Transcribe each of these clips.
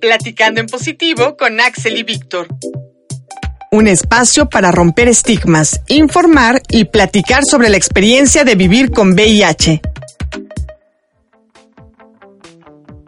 Platicando en positivo con Axel y Víctor. Un espacio para romper estigmas, informar y platicar sobre la experiencia de vivir con VIH.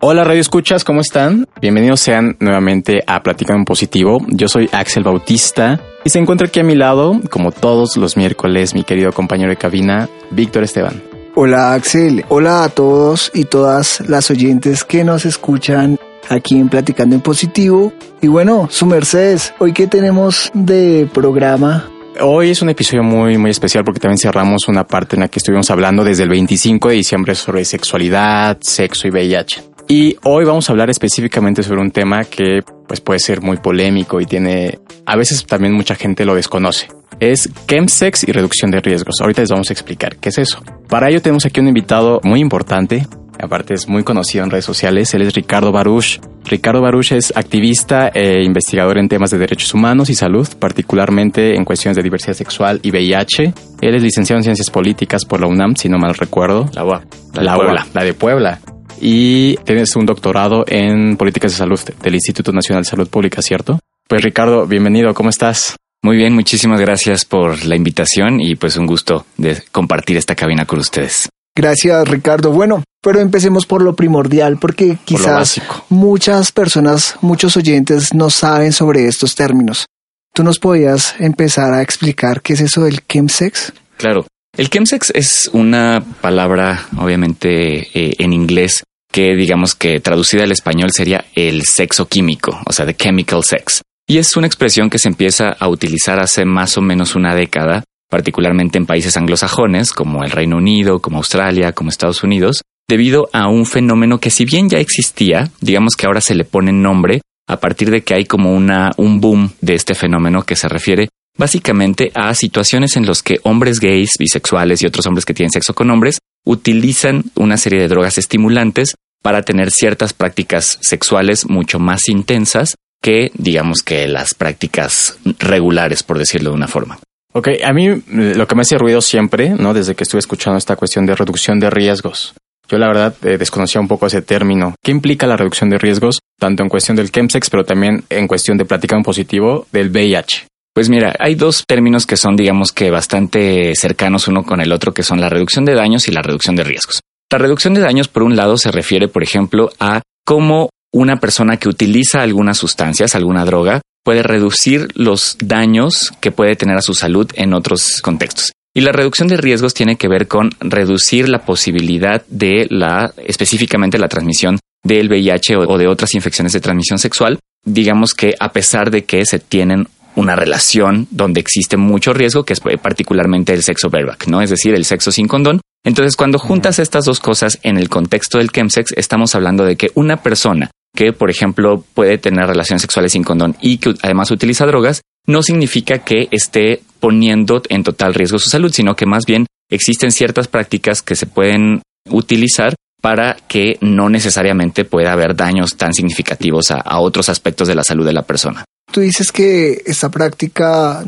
Hola Radio Escuchas, ¿cómo están? Bienvenidos sean nuevamente a Platicando en Positivo. Yo soy Axel Bautista y se encuentra aquí a mi lado, como todos los miércoles, mi querido compañero de cabina, Víctor Esteban. Hola Axel, hola a todos y todas las oyentes que nos escuchan aquí en Platicando en Positivo. Y bueno, su Mercedes, hoy que tenemos de programa. Hoy es un episodio muy, muy especial porque también cerramos una parte en la que estuvimos hablando desde el 25 de diciembre sobre sexualidad, sexo y VIH. Y hoy vamos a hablar específicamente sobre un tema que pues puede ser muy polémico y tiene, a veces también mucha gente lo desconoce es chemsex y reducción de riesgos. Ahorita les vamos a explicar qué es eso. Para ello tenemos aquí un invitado muy importante, aparte es muy conocido en redes sociales, él es Ricardo Baruch. Ricardo Baruch es activista e investigador en temas de derechos humanos y salud, particularmente en cuestiones de diversidad sexual y VIH. Él es licenciado en Ciencias Políticas por la UNAM, si no mal recuerdo. La UA. La, UA, la de Puebla. Y tienes un doctorado en Políticas de Salud del Instituto Nacional de Salud Pública, ¿cierto? Pues Ricardo, bienvenido, ¿cómo estás? Muy bien, muchísimas gracias por la invitación y pues un gusto de compartir esta cabina con ustedes. Gracias, Ricardo. Bueno, pero empecemos por lo primordial, porque quizás muchas personas, muchos oyentes no saben sobre estos términos. ¿Tú nos podías empezar a explicar qué es eso del chemsex? Claro. El chemsex es una palabra, obviamente, eh, en inglés que digamos que traducida al español sería el sexo químico, o sea, the chemical sex. Y es una expresión que se empieza a utilizar hace más o menos una década, particularmente en países anglosajones como el Reino Unido, como Australia, como Estados Unidos, debido a un fenómeno que si bien ya existía, digamos que ahora se le pone nombre a partir de que hay como una, un boom de este fenómeno que se refiere básicamente a situaciones en las que hombres gays, bisexuales y otros hombres que tienen sexo con hombres utilizan una serie de drogas estimulantes para tener ciertas prácticas sexuales mucho más intensas que digamos que las prácticas regulares, por decirlo de una forma. Ok, a mí lo que me hace ruido siempre, ¿no? Desde que estuve escuchando esta cuestión de reducción de riesgos. Yo la verdad eh, desconocía un poco ese término. ¿Qué implica la reducción de riesgos, tanto en cuestión del chemsex, pero también en cuestión de práctica en positivo del VIH? Pues mira, hay dos términos que son, digamos que bastante cercanos uno con el otro, que son la reducción de daños y la reducción de riesgos. La reducción de daños, por un lado, se refiere, por ejemplo, a cómo una persona que utiliza algunas sustancias, alguna droga, puede reducir los daños que puede tener a su salud en otros contextos. Y la reducción de riesgos tiene que ver con reducir la posibilidad de la, específicamente la transmisión del VIH o de otras infecciones de transmisión sexual. Digamos que a pesar de que se tienen una relación donde existe mucho riesgo, que es particularmente el sexo bareback, ¿no? Es decir, el sexo sin condón. Entonces, cuando juntas estas dos cosas en el contexto del chemsex, estamos hablando de que una persona que, por ejemplo, puede tener relaciones sexuales sin condón y que además utiliza drogas, no significa que esté poniendo en total riesgo su salud, sino que más bien existen ciertas prácticas que se pueden utilizar para que no necesariamente pueda haber daños tan significativos a, otros aspectos de la salud de la persona. Tú dices que esta práctica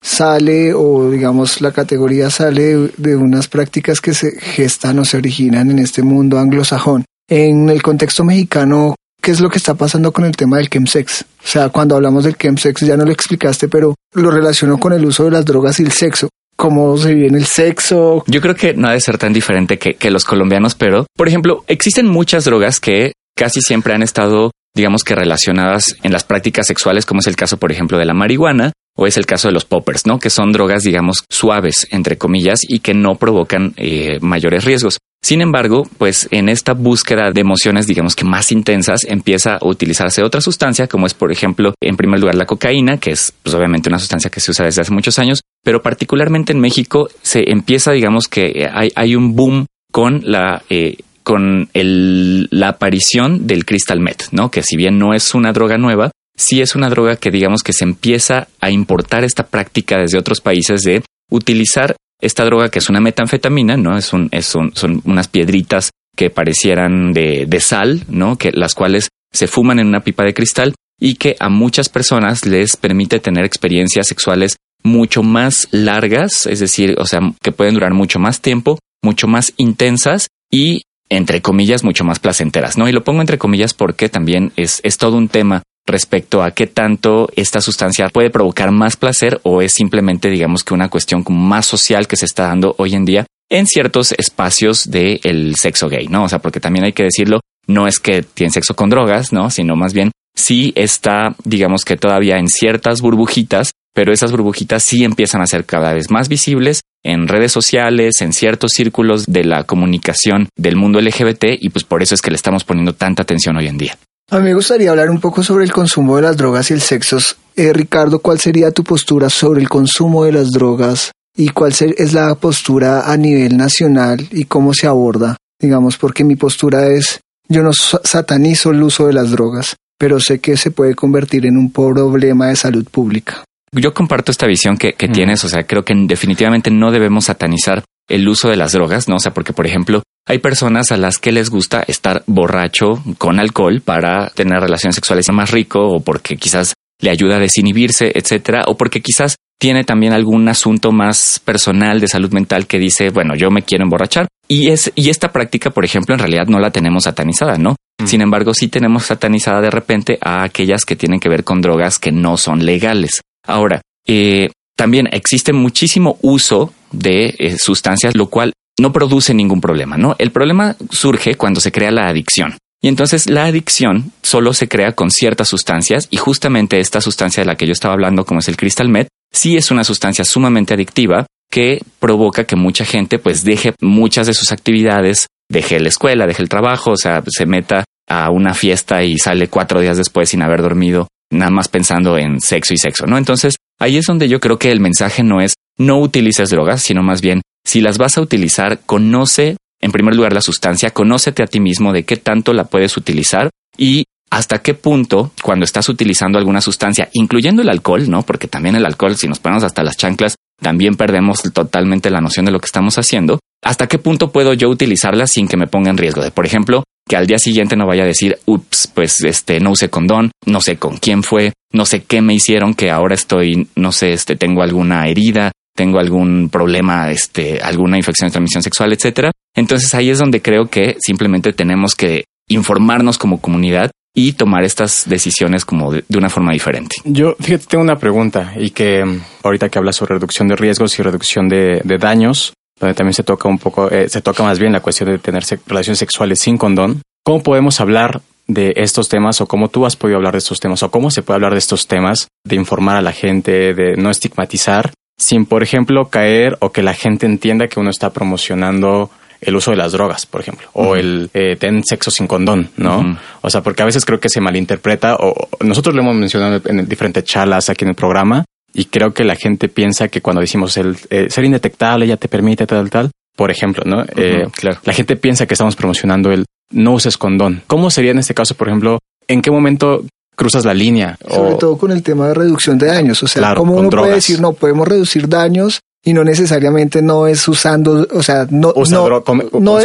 sale o digamos la categoría sale de unas prácticas que se gestan o se originan en este mundo anglosajón. En el contexto mexicano, qué es lo que está pasando con el tema del chemsex. O sea, cuando hablamos del chemsex ya no lo explicaste, pero lo relaciono con el uso de las drogas y el sexo. ¿Cómo se vive en el sexo? Yo creo que no ha de ser tan diferente que, que los colombianos, pero, por ejemplo, existen muchas drogas que casi siempre han estado, digamos que relacionadas en las prácticas sexuales, como es el caso, por ejemplo, de la marihuana, o es el caso de los poppers, ¿no? Que son drogas, digamos, suaves, entre comillas, y que no provocan eh, mayores riesgos. Sin embargo, pues en esta búsqueda de emociones, digamos que más intensas, empieza a utilizarse otra sustancia, como es, por ejemplo, en primer lugar la cocaína, que es pues, obviamente una sustancia que se usa desde hace muchos años, pero particularmente en México se empieza, digamos que hay, hay un boom con la eh, con el, la aparición del crystal meth, ¿no? Que si bien no es una droga nueva, sí es una droga que digamos que se empieza a importar esta práctica desde otros países de utilizar esta droga que es una metanfetamina, ¿no? Es un, es un, son unas piedritas que parecieran de, de sal, ¿no? Que las cuales se fuman en una pipa de cristal y que a muchas personas les permite tener experiencias sexuales mucho más largas, es decir, o sea, que pueden durar mucho más tiempo, mucho más intensas y entre comillas, mucho más placenteras, ¿no? Y lo pongo entre comillas porque también es, es todo un tema respecto a qué tanto esta sustancia puede provocar más placer o es simplemente, digamos que una cuestión más social que se está dando hoy en día en ciertos espacios del sexo gay, ¿no? O sea, porque también hay que decirlo, no es que tienen sexo con drogas, ¿no? Sino más bien sí está, digamos que todavía en ciertas burbujitas, pero esas burbujitas sí empiezan a ser cada vez más visibles en redes sociales, en ciertos círculos de la comunicación del mundo LGBT y pues por eso es que le estamos poniendo tanta atención hoy en día. A mí me gustaría hablar un poco sobre el consumo de las drogas y el sexo. Eh, Ricardo, ¿cuál sería tu postura sobre el consumo de las drogas y cuál es la postura a nivel nacional y cómo se aborda? Digamos, porque mi postura es, yo no satanizo el uso de las drogas, pero sé que se puede convertir en un problema de salud pública. Yo comparto esta visión que, que tienes, o sea, creo que definitivamente no debemos satanizar el uso de las drogas, ¿no? O sea, porque, por ejemplo, hay personas a las que les gusta estar borracho con alcohol para tener relaciones sexuales más rico o porque quizás le ayuda a desinhibirse, etcétera, o porque quizás tiene también algún asunto más personal de salud mental que dice, bueno, yo me quiero emborrachar. Y es, y esta práctica, por ejemplo, en realidad no la tenemos satanizada, ¿no? Mm. Sin embargo, sí tenemos satanizada de repente a aquellas que tienen que ver con drogas que no son legales. Ahora, eh, también existe muchísimo uso de eh, sustancias, lo cual no produce ningún problema, ¿no? El problema surge cuando se crea la adicción. Y entonces la adicción solo se crea con ciertas sustancias y justamente esta sustancia de la que yo estaba hablando, como es el crystal meth, sí es una sustancia sumamente adictiva que provoca que mucha gente pues deje muchas de sus actividades, deje la escuela, deje el trabajo, o sea, se meta a una fiesta y sale cuatro días después sin haber dormido, nada más pensando en sexo y sexo, ¿no? Entonces ahí es donde yo creo que el mensaje no es no utilices drogas, sino más bien si las vas a utilizar, conoce en primer lugar la sustancia, conócete a ti mismo de qué tanto la puedes utilizar y hasta qué punto cuando estás utilizando alguna sustancia, incluyendo el alcohol, ¿no? Porque también el alcohol, si nos ponemos hasta las chanclas, también perdemos totalmente la noción de lo que estamos haciendo. ¿Hasta qué punto puedo yo utilizarla sin que me ponga en riesgo? De, por ejemplo, que al día siguiente no vaya a decir, ups, pues este, no usé condón, no sé con quién fue, no sé qué me hicieron, que ahora estoy, no sé, este, tengo alguna herida, tengo algún problema, este, alguna infección de transmisión sexual, etcétera. Entonces ahí es donde creo que simplemente tenemos que informarnos como comunidad y tomar estas decisiones como de, una forma diferente. Yo, fíjate, tengo una pregunta y que mm, ahorita que hablas sobre reducción de riesgos y reducción de, daños, donde también se toca un poco, eh, se toca más bien la cuestión de tener relaciones sexuales sin condón. ¿Cómo podemos hablar de estos temas o cómo tú has podido hablar de estos temas o cómo se puede hablar de estos temas, de informar a la gente, de no estigmatizar sin, por ejemplo, caer o que la gente entienda que uno está promocionando el uso de las drogas, por ejemplo, o el eh, ten sexo sin condón, ¿no? O sea, porque a veces creo que se malinterpreta, o nosotros lo hemos mencionado en diferentes charlas aquí en el programa, y creo que la gente piensa que cuando decimos el eh, ser indetectable ya te permite tal, tal, por ejemplo, ¿no? Eh, claro. La gente piensa que estamos promocionando el no uses condón. ¿Cómo sería en este caso, por ejemplo, en qué momento cruzas la línea. Sobre todo con el tema de reducción de daños. O sea, ¿cómo uno puede decir, no, podemos reducir daños y no necesariamente no es usando, o sea, no, no,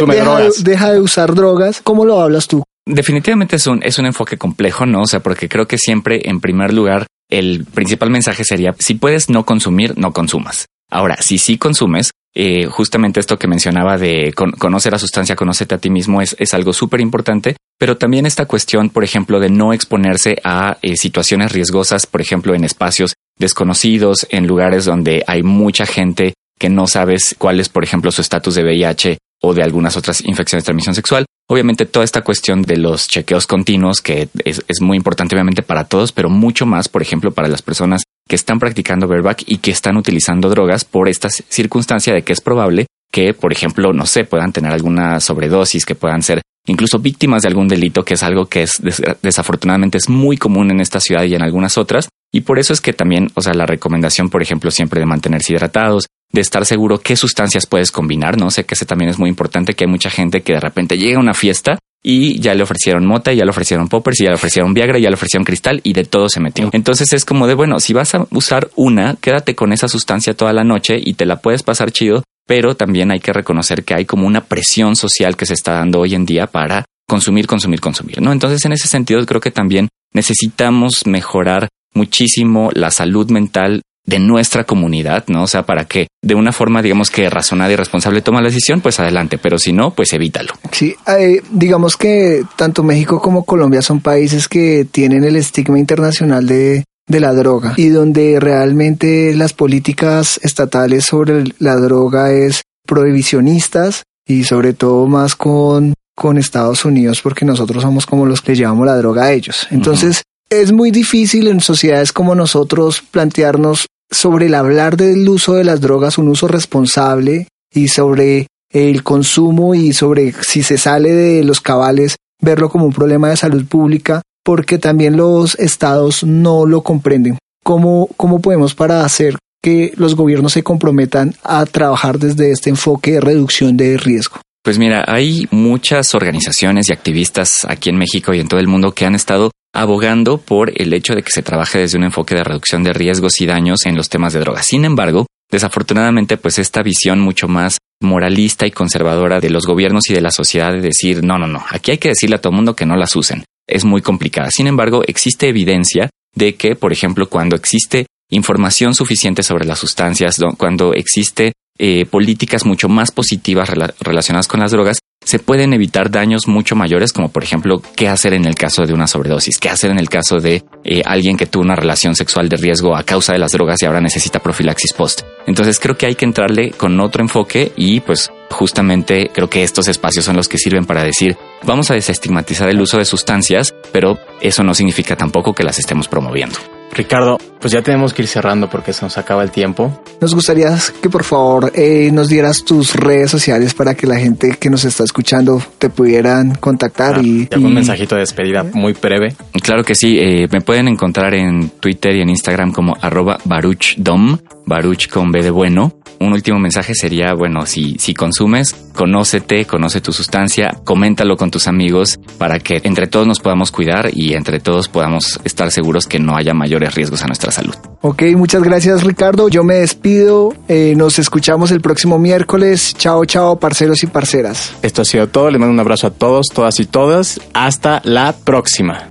deja, de usar drogas? ¿Cómo lo hablas tú? Definitivamente es un, es un enfoque complejo, ¿no? O sea, porque creo que siempre, en primer lugar, el principal mensaje sería, si puedes no consumir, no consumas. Ahora, si sí consumes, eh, justamente esto que mencionaba de conocer la sustancia, conocerte a ti mismo es, algo súper importante, pero también esta cuestión, por ejemplo, de no exponerse a eh, situaciones riesgosas, por ejemplo, en espacios desconocidos, en lugares donde hay mucha gente que no sabes cuál es, por ejemplo, su estatus de VIH o de algunas otras infecciones de transmisión sexual. Obviamente toda esta cuestión de los chequeos continuos, que es, muy importante obviamente para todos, pero mucho más, por ejemplo, para las personas que están practicando bareback y que están utilizando drogas por esta circunstancia de que es probable que, por ejemplo, no sé, puedan tener alguna sobredosis, que puedan ser incluso víctimas de algún delito, que es algo que es desafortunadamente es muy común en esta ciudad y en algunas otras. Y por eso es que también, o sea, la recomendación, por ejemplo, siempre de mantenerse hidratados, de estar seguro qué sustancias puedes combinar, ¿no? Sé que ese también es muy importante, que hay mucha gente que de repente llega a una fiesta y ya le ofrecieron mota, ya le ofrecieron poppers, ya le ofrecieron Viagra, ya le ofrecieron cristal y de todo se metió. Entonces es como de, bueno, si vas a usar una, quédate con esa sustancia toda la noche y te la puedes pasar chido, pero también hay que reconocer que hay como una presión social que se está dando hoy en día para consumir, consumir, consumir, ¿no? Entonces en ese sentido creo que también necesitamos mejorar muchísimo la salud mental de nuestra comunidad, ¿no? O sea, para que de una forma, digamos que razonada y responsable toma la decisión, pues adelante, pero si no, pues evítalo. Sí, eh, digamos que tanto México como Colombia son países que tienen el estigma internacional de, de la droga y donde realmente las políticas estatales sobre la droga es prohibicionistas y sobre todo más con, con Estados Unidos porque nosotros somos como los que llevamos la droga a ellos. Entonces, es muy difícil en sociedades como nosotros plantearnos sobre el hablar del uso de las drogas, un uso responsable y sobre el consumo y sobre si se sale de los cabales, verlo como un problema de salud pública, porque también los estados no lo comprenden. ¿Cómo, cómo podemos para hacer que los gobiernos se comprometan a trabajar desde este enfoque de reducción de riesgo? Pues mira, hay muchas organizaciones y activistas aquí en México y en todo el mundo que han estado abogando por el hecho de que se trabaje desde un enfoque de reducción de riesgos y daños en los temas de drogas. Sin embargo, desafortunadamente, pues esta visión mucho más moralista y conservadora de los gobiernos y de la sociedad de decir, no, no, no, aquí hay que decirle a todo el mundo que no las usen, es muy complicada. Sin embargo, existe evidencia de que, por ejemplo, cuando existe información suficiente sobre las sustancias, cuando existe eh, políticas mucho más positivas relacionadas con las drogas, se pueden evitar daños mucho mayores, como por ejemplo, qué hacer en el caso de una sobredosis, qué hacer en el caso de eh, alguien que tuvo una relación sexual de riesgo a causa de las drogas y ahora necesita profilaxis post. Entonces creo que hay que entrarle con otro enfoque y pues justamente creo que estos espacios son los que sirven para decir vamos a desestigmatizar el uso de sustancias, pero eso no significa tampoco que las estemos promoviendo. Ricardo, pues ya tenemos que ir cerrando porque se nos acaba el tiempo. Nos gustaría que por favor eh, nos dieras tus redes sociales para que la gente que nos está escuchando te pudieran contactar ah, y, algún mensajito de despedida muy breve. Claro que sí, eh, me pueden encontrar en Twitter y en Instagram como arroba baruchdom, baruch con B de bueno un último mensaje sería, bueno, si, si consumes, conócete, conoce tu sustancia, coméntalo con tus amigos para que entre todos nos podamos cuidar y entre todos podamos estar seguros que no haya mayores riesgos a nuestra salud. Ok, muchas gracias Ricardo. Yo me despido. Eh, nos escuchamos el próximo miércoles. Chao, chao, parceros y parceras. Esto ha sido todo. Le mando un abrazo a todos, todas y todas. Hasta la próxima.